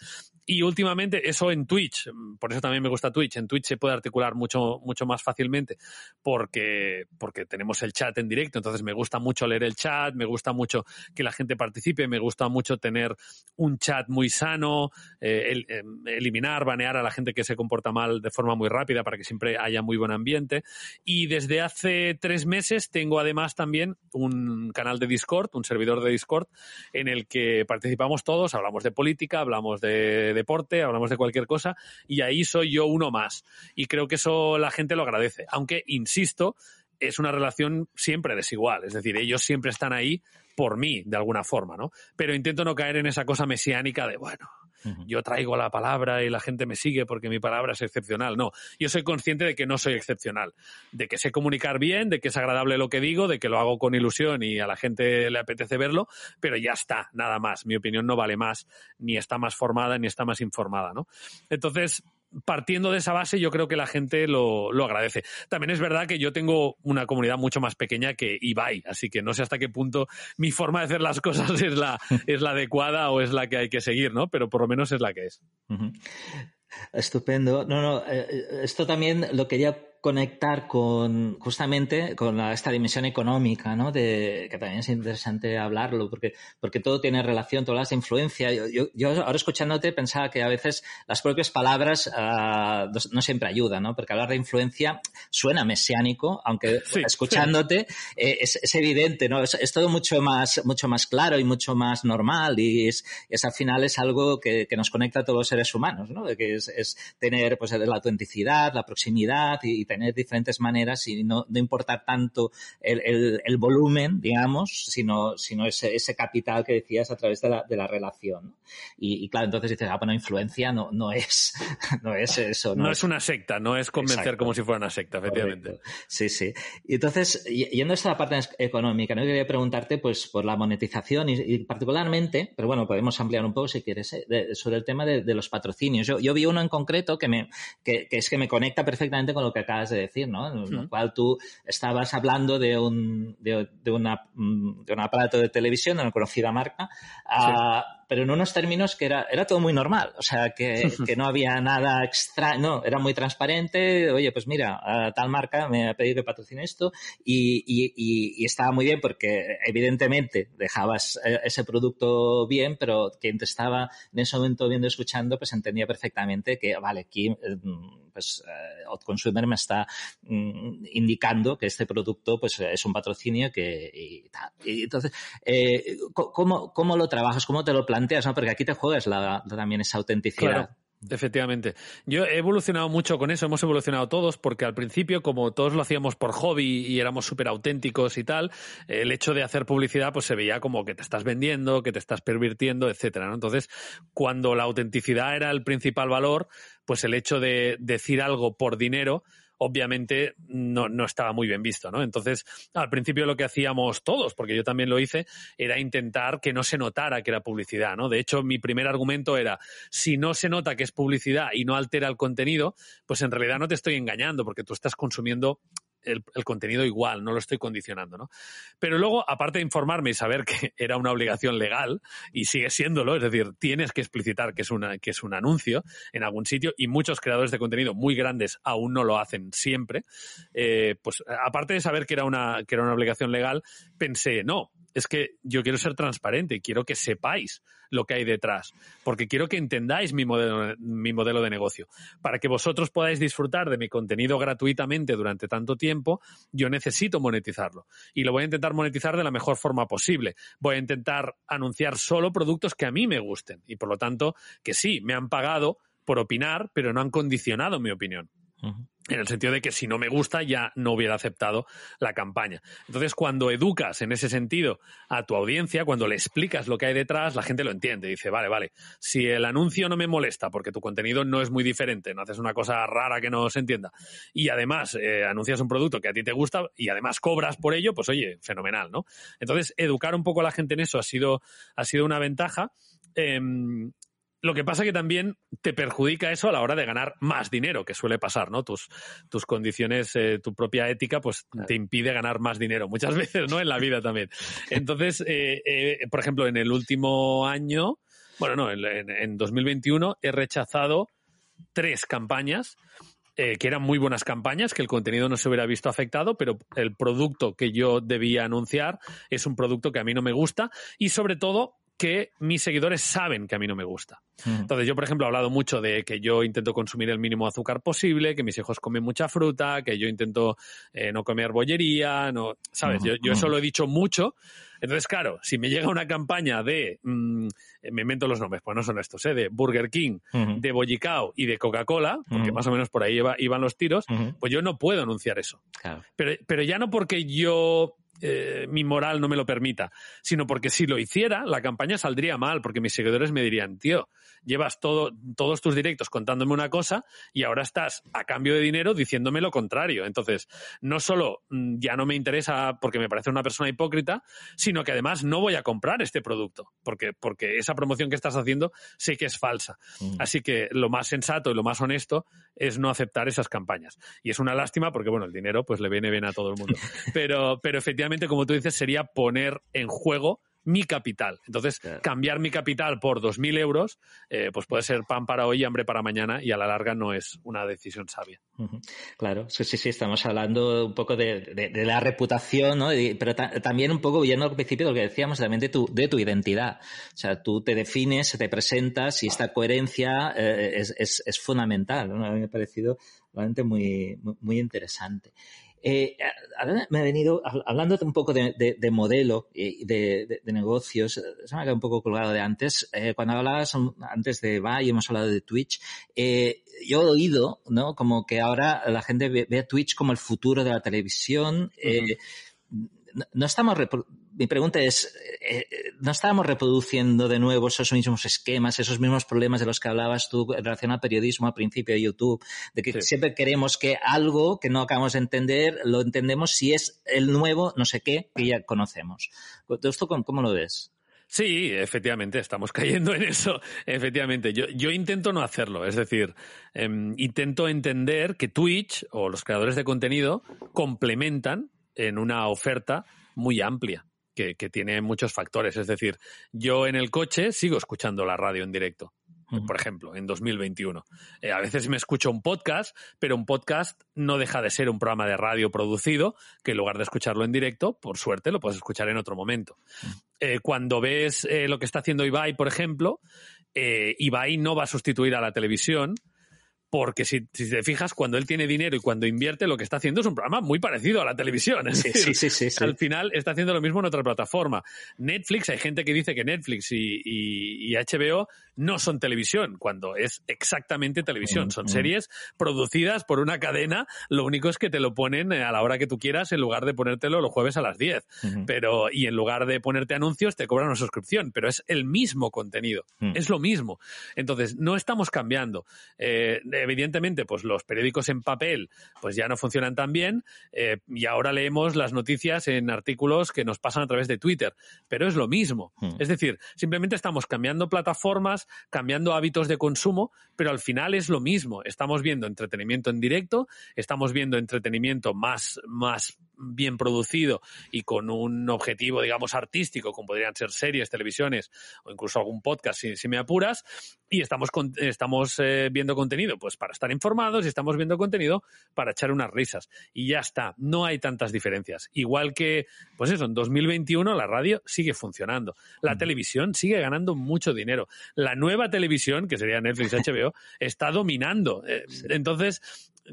Y últimamente eso en Twitch, por eso también me gusta Twitch, en Twitch se puede articular mucho, mucho más fácilmente porque, porque tenemos el chat en directo, entonces me gusta mucho leer el chat, me gusta mucho que la gente participe, me gusta mucho tener tener un chat muy sano, eh, em, eliminar, banear a la gente que se comporta mal de forma muy rápida para que siempre haya muy buen ambiente. Y desde hace tres meses tengo además también un canal de Discord, un servidor de Discord, en el que participamos todos, hablamos de política, hablamos de deporte, hablamos de cualquier cosa, y ahí soy yo uno más. Y creo que eso la gente lo agradece. Aunque, insisto, es una relación siempre desigual. Es decir, ellos siempre están ahí por mí, de alguna forma, ¿no? Pero intento no caer en esa cosa mesiánica de, bueno, yo traigo la palabra y la gente me sigue porque mi palabra es excepcional. No, yo soy consciente de que no soy excepcional, de que sé comunicar bien, de que es agradable lo que digo, de que lo hago con ilusión y a la gente le apetece verlo, pero ya está, nada más. Mi opinión no vale más, ni está más formada, ni está más informada, ¿no? Entonces, partiendo de esa base, yo creo que la gente lo, lo, agradece. También es verdad que yo tengo una comunidad mucho más pequeña que Ibai, así que no sé hasta qué punto mi forma de hacer las cosas es la, es la adecuada o es la que hay que seguir, ¿no? Pero por lo menos es la que es. Estupendo. No, no, eh, eh, esto también lo quería conectar con justamente con esta dimensión económica, ¿no? De, que también es interesante hablarlo, porque, porque todo tiene relación, todas las influencia. Yo, yo, ahora escuchándote pensaba que a veces las propias palabras uh, no siempre ayudan, ¿no? Porque hablar de influencia suena mesiánico, aunque escuchándote eh, es, es, evidente, ¿no? Es, es, todo mucho más, mucho más claro y mucho más normal y es, es al final es algo que, que, nos conecta a todos los seres humanos, ¿no? Que es, es tener pues la autenticidad, la proximidad y, y tener diferentes maneras y no, no importa tanto el, el, el, volumen, digamos, sino, sino ese, ese, capital que decías a través de la, de la relación. Y, y, claro, entonces dices, ah, bueno, influencia no, no es, (laughs) no es eso. No, no es, una secta, no es convencer Exacto. como si fuera una secta, efectivamente. Correcto. Sí, sí. Y entonces, yendo a esta parte económica, ¿no? quería preguntarte, pues, por la monetización y, y particularmente, pero bueno, podemos ampliar un poco si quieres, ¿eh? de, sobre el tema de, de los patrocinios. Yo, yo, vi uno en concreto que me, que, que, es que me conecta perfectamente con lo que acabas de decir, ¿no? En lo cual tú estabas hablando de un, de, de, una, mm, de un aparato de televisión de una conocida marca, sí. uh, pero en unos términos que era, era todo muy normal, o sea, que, (laughs) que no había nada extra, no, era muy transparente, oye, pues mira, tal marca me ha pedido que patrocine esto. Y, y, y, y estaba muy bien porque evidentemente dejabas eh, ese producto bien, pero quien te estaba en ese momento viendo, escuchando, pues entendía perfectamente que, vale, aquí pues eh, Consumer me está mm, indicando que este producto pues es un patrocinio que y, tal. y entonces eh, ¿cómo, cómo lo trabajas cómo te lo planteas ¿no? porque aquí te juegas la, también esa autenticidad. Efectivamente. Yo he evolucionado mucho con eso, hemos evolucionado todos, porque al principio, como todos lo hacíamos por hobby y éramos súper auténticos y tal, el hecho de hacer publicidad pues se veía como que te estás vendiendo, que te estás pervirtiendo, etcétera, ¿no? Entonces, cuando la autenticidad era el principal valor, pues el hecho de decir algo por dinero, obviamente no, no, estaba muy bien visto, ¿no? Entonces, al principio lo que hacíamos todos, porque yo también lo hice, era intentar que no se notara que era publicidad, ¿no? De hecho, mi primer argumento era, si no se nota que es publicidad y no altera el contenido, pues en realidad no te estoy engañando, porque tú estás consumiendo el, contenido igual, no lo estoy condicionando, ¿no? Pero luego, aparte de informarme y saber que (laughs) era una obligación legal, y sigue siéndolo, es decir, tienes que explicitar que es, una, que es un anuncio en algún sitio, y muchos creadores de contenido muy grandes aún no lo hacen siempre, eh, pues aparte de saber que era, una, que era una obligación legal, pensé, no, es que yo quiero ser transparente, quiero que sepáis lo que hay detrás, porque quiero que entendáis mi modelo, mi modelo de negocio. Para que vosotros podáis disfrutar de mi contenido gratuitamente durante tanto tiempo, yo necesito monetizarlo. Y lo voy a intentar monetizar de la mejor forma posible. Voy a intentar anunciar solo productos que a mí me gusten y por lo tanto que sí, me han pagado por opinar, pero no han condicionado mi opinión. En el sentido de que si no me gusta ya no hubiera aceptado la campaña. Entonces, cuando educas en ese sentido a tu audiencia, cuando le explicas lo que hay detrás, la gente lo entiende. Dice, vale, vale, si el anuncio no me molesta porque tu contenido no es muy diferente, no haces una cosa rara que no se entienda, y además eh, anuncias un producto que a ti te gusta y además cobras por ello, pues oye, fenomenal, ¿no? Entonces, educar un poco a la gente en eso ha sido, ha sido una ventaja. Eh, lo que pasa que también te perjudica eso a la hora de ganar más dinero, que suele pasar, ¿no? Tus, tus condiciones, eh, tu propia ética, pues claro. te impide ganar más dinero. Muchas (laughs) veces, ¿no? En la vida también. Entonces, eh, eh, por ejemplo, en el último año, bueno, no, en, en 2021 he rechazado tres campañas eh, que eran muy buenas campañas, que el contenido no se hubiera visto afectado, pero el producto que yo debía anunciar es un producto que a mí no me gusta y sobre todo que mis seguidores saben que a mí no me gusta. Mm. Entonces, yo, por ejemplo, he hablado mucho de que yo intento consumir el mínimo azúcar posible, que mis hijos comen mucha fruta, que yo intento eh, no comer bollería, no, ¿sabes? Mm. Yo, yo, eso lo he dicho mucho. Entonces, claro, si me llega una campaña de, mmm, me invento los nombres, pues no son estos, ¿eh? de Burger King, uh -huh. de Bollicao y de Coca-Cola, porque uh -huh. más o menos por ahí iba, iban los tiros, uh -huh. pues yo no puedo anunciar eso. Claro. Pero, pero ya no porque yo eh, mi moral no me lo permita, sino porque si lo hiciera, la campaña saldría mal, porque mis seguidores me dirían, tío, llevas todo, todos tus directos contándome una cosa y ahora estás a cambio de dinero diciéndome lo contrario. Entonces, no solo mm, ya no me interesa porque me parece una persona hipócrita, sino que además no voy a comprar este producto, porque, porque esa promoción que estás haciendo sé que es falsa. Mm. Así que lo más sensato y lo más honesto es no aceptar esas campañas. Y es una lástima porque, bueno, el dinero pues le viene bien a todo el mundo. (laughs) Pero, pero efectivamente, como tú dices, sería poner en juego mi capital. Entonces, claro. cambiar mi capital por 2.000 euros, eh, pues puede ser pan para hoy y hambre para mañana y a la larga no es una decisión sabia. Uh -huh. Claro, sí, sí, sí, estamos hablando un poco de, de, de la reputación, ¿no? Y, pero ta también un poco, yendo al principio de lo que decíamos, también de tu, de tu identidad. O sea, tú te defines, te presentas y esta coherencia eh, es, es, es, fundamental. ¿no? A mí me ha parecido realmente muy, muy interesante. Eh, me he venido hablando un poco de, modelo y de, negocios. Se me ha quedado un poco colgado de antes. Eh, cuando hablabas antes de Va y hemos hablado de Twitch, eh, yo he oído, ¿no? Como que ahora la gente ve, a Twitch como el futuro de la televisión. no estamos mi pregunta es, eh, ¿no estábamos reproduciendo de nuevo esos mismos esquemas, esos mismos problemas de los que hablabas tú en relación al periodismo al principio de YouTube? De que siempre queremos que algo que no acabamos de entender lo entendemos si es el nuevo no sé qué que ya conocemos. ¿Esto cómo, lo ves? Sí, efectivamente, estamos (laughs) cayendo en eso. Efectivamente, yo, yo intento no hacerlo. Es decir, em, intento entender que Twitch o los creadores de contenido complementan en una oferta muy amplia que, tiene muchos factores. Es decir, yo en el coche sigo escuchando la radio en directo por ejemplo, en 2021. Eh, a veces me escucho un podcast, pero un podcast no deja de ser un programa de radio producido, que en lugar de escucharlo en directo, por suerte lo puedes escuchar en otro momento. Eh, cuando ves eh, lo que está haciendo Ibai, por ejemplo, Ibai no va a sustituir a la televisión, porque si, te fijas, cuando él tiene dinero y cuando invierte, lo que está haciendo es un programa muy parecido a la televisión. sí, sí, sí, Al final está haciendo lo mismo en otra plataforma. Netflix, hay gente que dice que Netflix y, HBO no son televisión, cuando es exactamente televisión. Mm, son mm. series producidas por una cadena, lo único es que te lo ponen a la hora que tú quieras en lugar de ponértelo los jueves a las 10. Pero, y en lugar de ponerte anuncios, te cobran una suscripción, pero es el mismo contenido. Mm. Es lo mismo. Entonces, no estamos cambiando. Eh, evidentemente, pues los periódicos en papel pues ya no funcionan tan bien eh, y ahora leemos las noticias en artículos que nos pasan a través de Twitter, pero es lo mismo. Hmm. Es decir, simplemente estamos cambiando plataformas, cambiando hábitos de consumo, pero al final es lo mismo. Estamos viendo entretenimiento en directo, estamos viendo entretenimiento más, más bien producido y con un objetivo, digamos, artístico, como podrían ser series, televisiones o incluso algún podcast, si, me apuras, y estamos, estamos eh, viendo contenido, pues para estar informados y estamos viendo contenido para echar unas risas. Y ya está, no hay tantas diferencias. Igual que, pues eso, en 2021 la radio sigue funcionando, la televisión sigue ganando mucho dinero, la nueva televisión, que sería Netflix, HBO, (laughs) está dominando. Eh, entonces,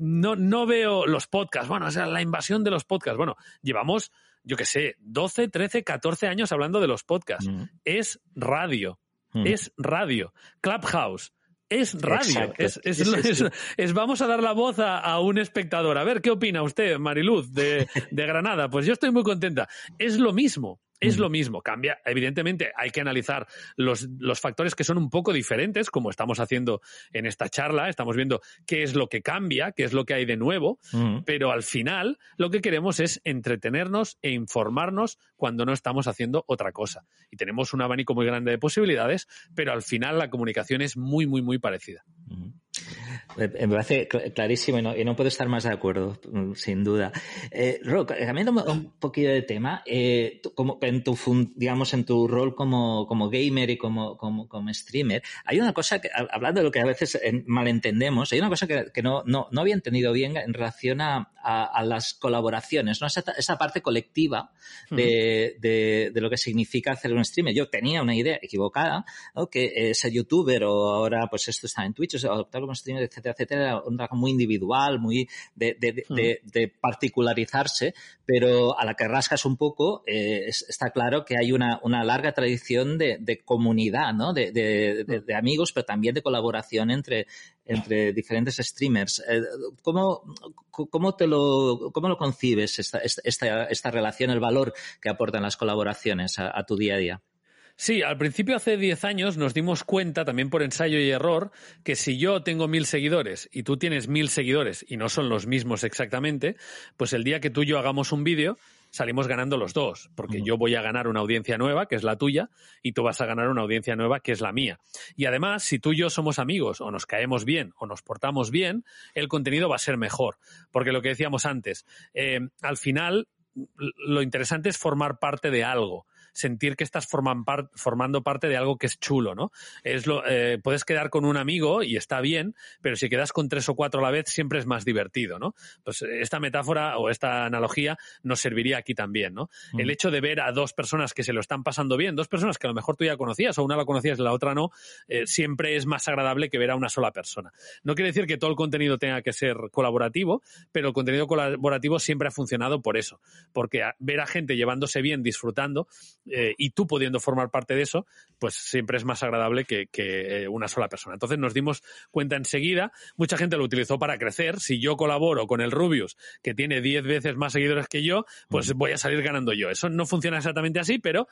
no, no veo los podcasts. Bueno, o sea, la invasión de los podcasts. Bueno, llevamos, yo qué sé, 12, 13, 14 años hablando de los podcasts. Mm. Es radio. Mm. Es radio. Clubhouse. Es radio. Es, es, vamos a dar la voz a, un espectador. A ver, ¿qué opina usted, Mariluz, de, de Granada? Pues yo estoy muy contenta. Es lo mismo. Es lo mismo, cambia. Evidentemente, hay que analizar los, los, factores que son un poco diferentes, como estamos haciendo en esta charla. Estamos viendo qué es lo que cambia, qué es lo que hay de nuevo, pero al final lo que queremos es entretenernos e informarnos cuando no estamos haciendo otra cosa. Y tenemos un abanico muy grande de posibilidades, pero al final la comunicación es muy, muy, muy parecida. Me parece clarísimo y no, y no, puedo estar más de acuerdo, mm, sin duda. Eh, Rock, cambiando un poquito de tema, eh, como en tu, digamos, en tu rol como, como gamer y como, como, como, streamer, hay una cosa que, hablando de lo que a veces malentendemos, hay una cosa que, que no, no, no, había entendido bien en relación a, a, las colaboraciones, ¿no? Esa, esa parte colectiva de, de, de, lo que significa hacer un streamer. Yo tenía una idea equivocada, ¿no? que ser youtuber o ahora pues esto está en Twitch, o sea, como streamer, etcétera, etcétera, un trabajo muy individual, muy de, de, de, de, particularizarse, pero a la que rascas un poco, eh, está claro que hay una, una larga tradición de, comunidad, ¿no? De, amigos, pero también de colaboración entre, entre diferentes streamers. Eh, ¿Cómo, cómo, te lo, cómo lo concibes esta, esta, esta relación, el valor que aportan las colaboraciones a tu día a día? Sí, al principio hace 10 años nos dimos cuenta, también por ensayo y error, que si yo tengo mil seguidores y tú tienes mil seguidores y no son los mismos exactamente, pues el día que tú y yo hagamos un vídeo, salimos ganando los dos, porque yo voy a ganar una audiencia nueva, que es la tuya, y tú vas a ganar una audiencia nueva, que es la mía. Y además, si tú y yo somos amigos, o nos caemos bien, o nos portamos bien, el contenido va a ser mejor. Porque lo que decíamos antes, eh, al final, lo interesante es formar parte de algo sentir que estás formando parte de algo que es chulo, ¿no? Es lo, eh, puedes quedar con un amigo y está bien, pero si quedas con tres o cuatro a la vez siempre es más divertido, ¿no? Pues esta metáfora o esta analogía nos serviría aquí también, ¿no? Mm. El hecho de ver a dos personas que se lo están pasando bien, dos personas que a lo mejor tú ya conocías o una la conocías y la otra no, eh, siempre es más agradable que ver a una sola persona. No quiere decir que todo el contenido tenga que ser colaborativo, pero el contenido colaborativo siempre ha funcionado por eso, porque ver a gente llevándose bien, disfrutando eh, y tú pudiendo formar parte de eso, pues siempre es más agradable que, eh, una sola persona. Entonces nos dimos cuenta enseguida, mucha gente lo utilizó para crecer, si yo colaboro con el Rubius, que tiene 10 veces más seguidores que yo, pues voy a salir ganando yo. Eso no funciona exactamente así, pero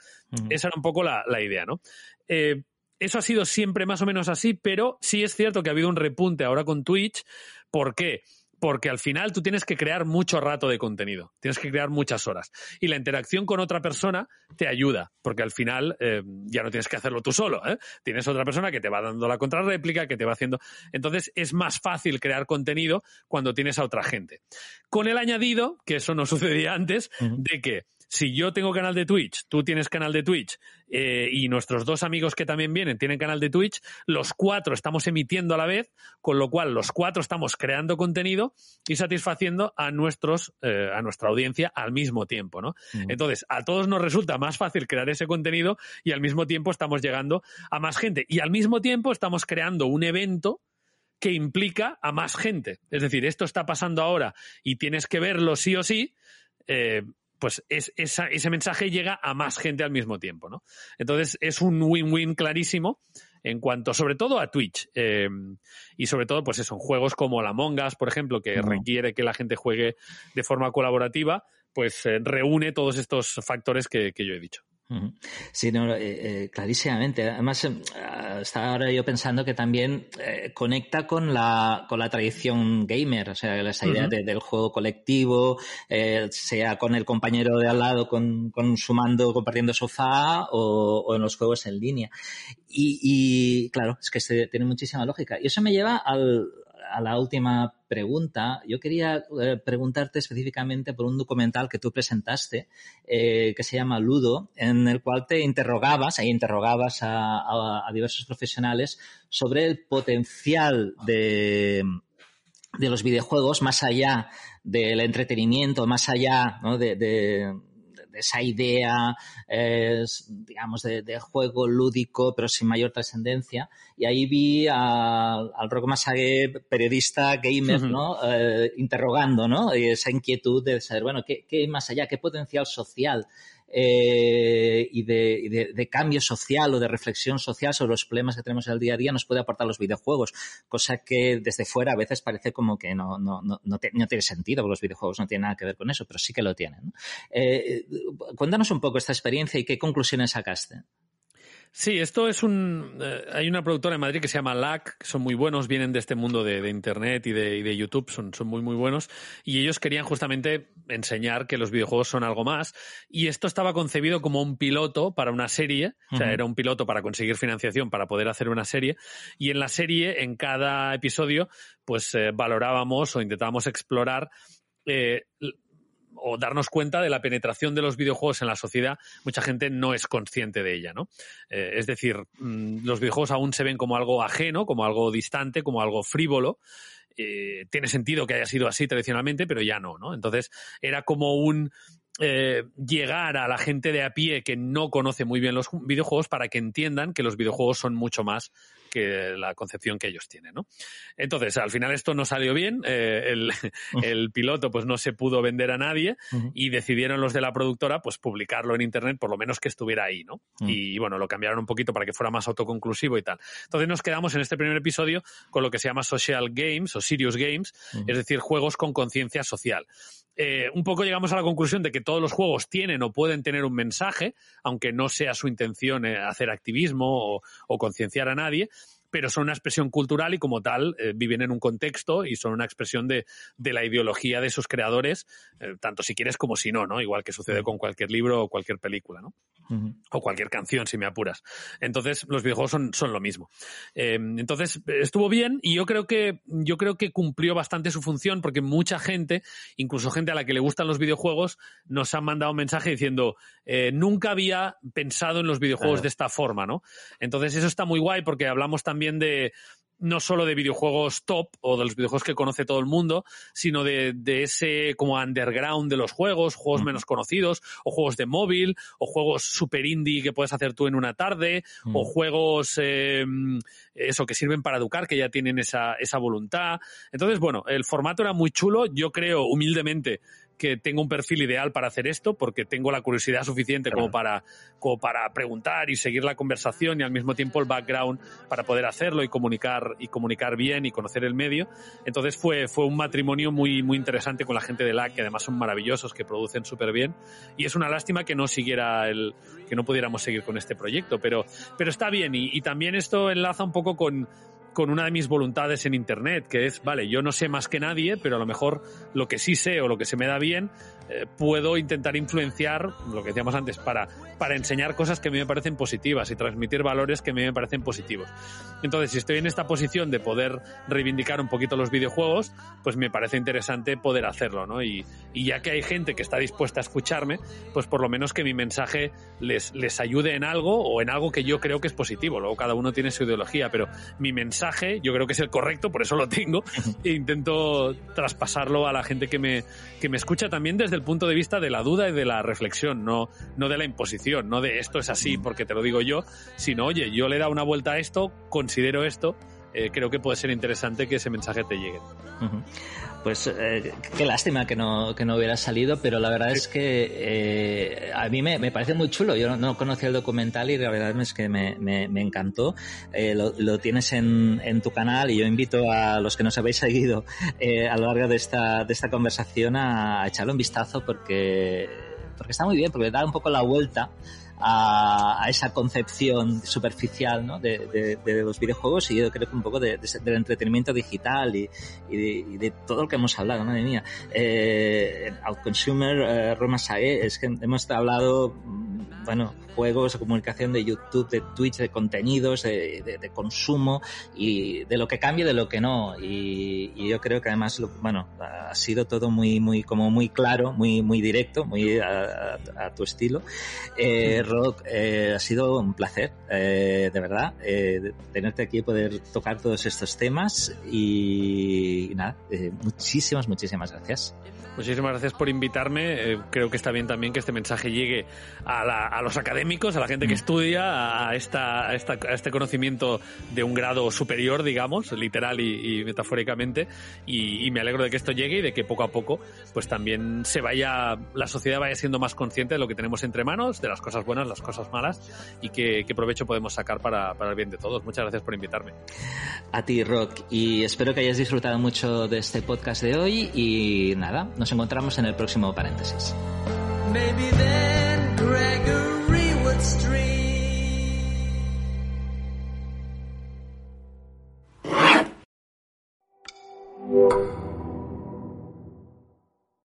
esa era un poco la, idea, ¿no? Eh, eso ha sido siempre más o menos así, pero sí es cierto que ha habido un repunte ahora con Twitch. ¿Por qué? Porque al final tú tienes que crear mucho rato de contenido, tienes que crear muchas horas. Y la interacción con otra persona te ayuda, porque al final eh, ya no tienes que hacerlo tú solo, ¿eh? tienes otra persona que te va dando la contrarréplica, que te va haciendo. Entonces es más fácil crear contenido cuando tienes a otra gente. Con el añadido, que eso no (laughs) sucedía antes, de que si yo tengo canal de Twitch, tú tienes canal de Twitch eh, y nuestros dos amigos que también vienen tienen canal de Twitch, los cuatro estamos emitiendo a la vez, con lo cual los cuatro estamos creando contenido y satisfaciendo a nuestros eh, a nuestra audiencia al mismo tiempo, ¿no? Entonces a todos nos resulta más fácil crear ese contenido y al mismo tiempo estamos llegando a más gente y al mismo tiempo estamos creando un evento que implica a más gente. Es decir, esto está pasando ahora y tienes que verlo sí o sí. Eh, pues es, ese mensaje llega a más gente al mismo tiempo, ¿no? Entonces es un win-win clarísimo en cuanto, sobre todo a Twitch. Eh, y sobre todo, pues eso, en juegos como la Mongas, por ejemplo, que requiere que la gente juegue de forma colaborativa, pues eh, reúne todos estos factores que yo he dicho. Sí, no, eh, eh, clarísimamente. Además, eh, estaba ahora yo pensando que también conecta con la, con la tradición gamer, o sea, esa idea del juego colectivo, sea con el compañero de al lado con, con su mando compartiendo sofá o, o en los juegos en línea. Y, y claro, es que tiene muchísima lógica. Y eso me lleva al, a la última pregunta, yo quería eh, preguntarte específicamente por un documental que tú presentaste eh, que se llama Ludo, en el cual te interrogabas, ahí interrogabas a, diversos profesionales sobre el potencial de los videojuegos más allá del entretenimiento, más allá de esa idea, digamos, de, juego lúdico, pero sin mayor trascendencia. Y ahí vi al Rock Masague, periodista gamer, ¿no? Eh, interrogando, ¿no? Esa inquietud de saber, bueno, ¿qué, ¿qué, más allá? ¿Qué potencial social eh, y, de, cambio social o de reflexión social sobre los problemas que tenemos en el día a día nos puede aportar los videojuegos, cosa que desde fuera a veces parece como que no, no, no, no, tiene sentido, porque los videojuegos no tienen nada que ver con eso, pero sí que lo tienen. Eh, cuéntanos un poco esta experiencia y qué conclusiones sacaste. Sí, esto es un. Eh, hay una productora en Madrid que se llama LAC, que son muy buenos, vienen de este mundo de, Internet y de, de YouTube, son, son, muy, muy buenos. Y ellos querían justamente enseñar que los videojuegos son algo más. Y esto estaba concebido como un piloto para una serie, o sea, era un piloto para conseguir financiación para poder hacer una serie. Y en la serie, en cada episodio, pues eh, valorábamos o intentábamos explorar eh, o darnos cuenta de la penetración de los videojuegos en la sociedad, mucha gente no es consciente de ella, ¿no? Eh, es decir, mm, los videojuegos aún se ven como algo ajeno, como algo distante, como algo frívolo. Eh, tiene sentido que haya sido así tradicionalmente, pero ya no, ¿no? Entonces era como un eh, llegar a la gente de a pie que no conoce muy bien los videojuegos para que entiendan que los videojuegos son mucho más que la concepción que ellos tienen, ¿no? Entonces, al final esto no salió bien, eh, el, piloto pues no se pudo vender a nadie y decidieron los de la productora pues publicarlo en internet, por lo menos que estuviera ahí, ¿no? Y bueno, lo cambiaron un poquito para que fuera más autoconclusivo y tal. Entonces nos quedamos en este primer episodio con lo que se llama social games o serious games, es decir, juegos con conciencia social. Eh, un poco llegamos a la conclusión de que todos los juegos tienen o pueden tener un mensaje, aunque no sea su intención eh, hacer activismo o concienciar a nadie, pero son una expresión cultural y como tal eh, viven en un contexto y son una expresión de, de la ideología de sus creadores, eh, tanto si quieres como si no, ¿no? Igual que sucede con cualquier libro o cualquier película, ¿no? O cualquier canción, si me apuras. Entonces, los videojuegos son, son lo mismo. Eh, entonces, estuvo bien y yo creo que, yo creo que cumplió bastante su función porque mucha gente, incluso gente a la que le gustan los videojuegos, nos han mandado un mensaje diciendo, eh, nunca había pensado en los videojuegos de esta forma, ¿no? Entonces, eso está muy guay porque hablamos también de, no solo de videojuegos top o de los videojuegos que conoce todo el mundo, sino de, de ese como underground de los juegos, juegos menos conocidos, o juegos de móvil, o juegos super indie que puedes hacer tú en una tarde, o juegos eh, eso que sirven para educar, que ya tienen esa, esa voluntad. Entonces, bueno, el formato era muy chulo. Yo creo humildemente que tengo un perfil ideal para hacer esto, porque tengo la curiosidad suficiente como para, como para preguntar y seguir la conversación y al mismo tiempo el background para poder hacerlo y comunicar, y comunicar bien y conocer el medio. Entonces fue, fue un matrimonio muy, muy interesante con la gente de LAC, que además son maravillosos, que producen súper bien. Y es una lástima que no siguiera el, que no pudiéramos seguir con este proyecto, pero, pero está bien. Y, y también esto enlaza un poco con, con una de mis voluntades en Internet, que es, vale, yo no sé más que nadie, pero a lo mejor lo que sí sé o lo que se me da bien, eh, puedo intentar influenciar, lo que decíamos antes, para, para enseñar cosas que a mí me parecen positivas y transmitir valores que a mí me parecen positivos. Entonces, si estoy en esta posición de poder reivindicar un poquito los videojuegos, pues me parece interesante poder hacerlo, ¿no? Y, y ya que hay gente que está dispuesta a escucharme, pues por lo menos que mi mensaje les, les ayude en algo o en algo que yo creo que es positivo. Luego cada uno tiene su ideología, pero mi mensaje yo creo que es el correcto, por eso lo tengo, (laughs) e intento traspasarlo a la gente que me, que me escucha también desde el punto de vista de la duda y de la reflexión, no, no de la imposición, no de esto es así porque te lo digo yo, sino oye, yo le he dado una vuelta a esto, considero esto, eh, creo que puede ser interesante que ese mensaje te llegue. Pues eh, qué lástima que no, que no hubiera salido, pero la verdad es que eh, a mí me, me, parece muy chulo. Yo no, no, conocía el documental y la verdad es que me, me, me encantó. Eh, lo, lo, tienes en, en, tu canal y yo invito a los que nos habéis seguido eh, a lo largo de esta, de esta conversación a, a echarle un vistazo porque, porque está muy bien, porque da un poco la vuelta a, a, esa concepción superficial ¿no? de, los videojuegos y yo creo que un poco de, del entretenimiento digital y, de, todo lo que hemos hablado, madre mía. Eh, Outconsumer, eh, Roma Sae, es que hemos hablado, bueno, juegos, de comunicación de YouTube, de Twitch, de contenidos, de, de, de, consumo y de lo que cambia y de lo que no. Y, y yo creo que además, lo, bueno, ha sido todo muy, muy, como muy claro, muy, muy directo, muy a, a, a tu estilo. Eh, Rock, eh, ha sido un placer, eh, de verdad, eh, tenerte aquí y poder tocar todos estos temas y, y nada, eh, muchísimas, muchísimas gracias. Muchísimas gracias por invitarme. Eh, creo que está bien también que este mensaje llegue a, la, a los académicos, a la gente que estudia, a, esta, a, esta, a, este conocimiento de un grado superior, digamos, literal y, y metafóricamente. Y, y, me alegro de que esto llegue y de que poco a poco, pues también se vaya, la sociedad vaya siendo más consciente de lo que tenemos entre manos, de las cosas buenas, las cosas malas y qué, qué provecho podemos sacar para, para el bien de todos. Muchas gracias por invitarme. A ti, Rock. Y espero que hayas disfrutado mucho de este podcast de hoy y nada, nos encontramos en el próximo paréntesis. Maybe then Gregory would stream.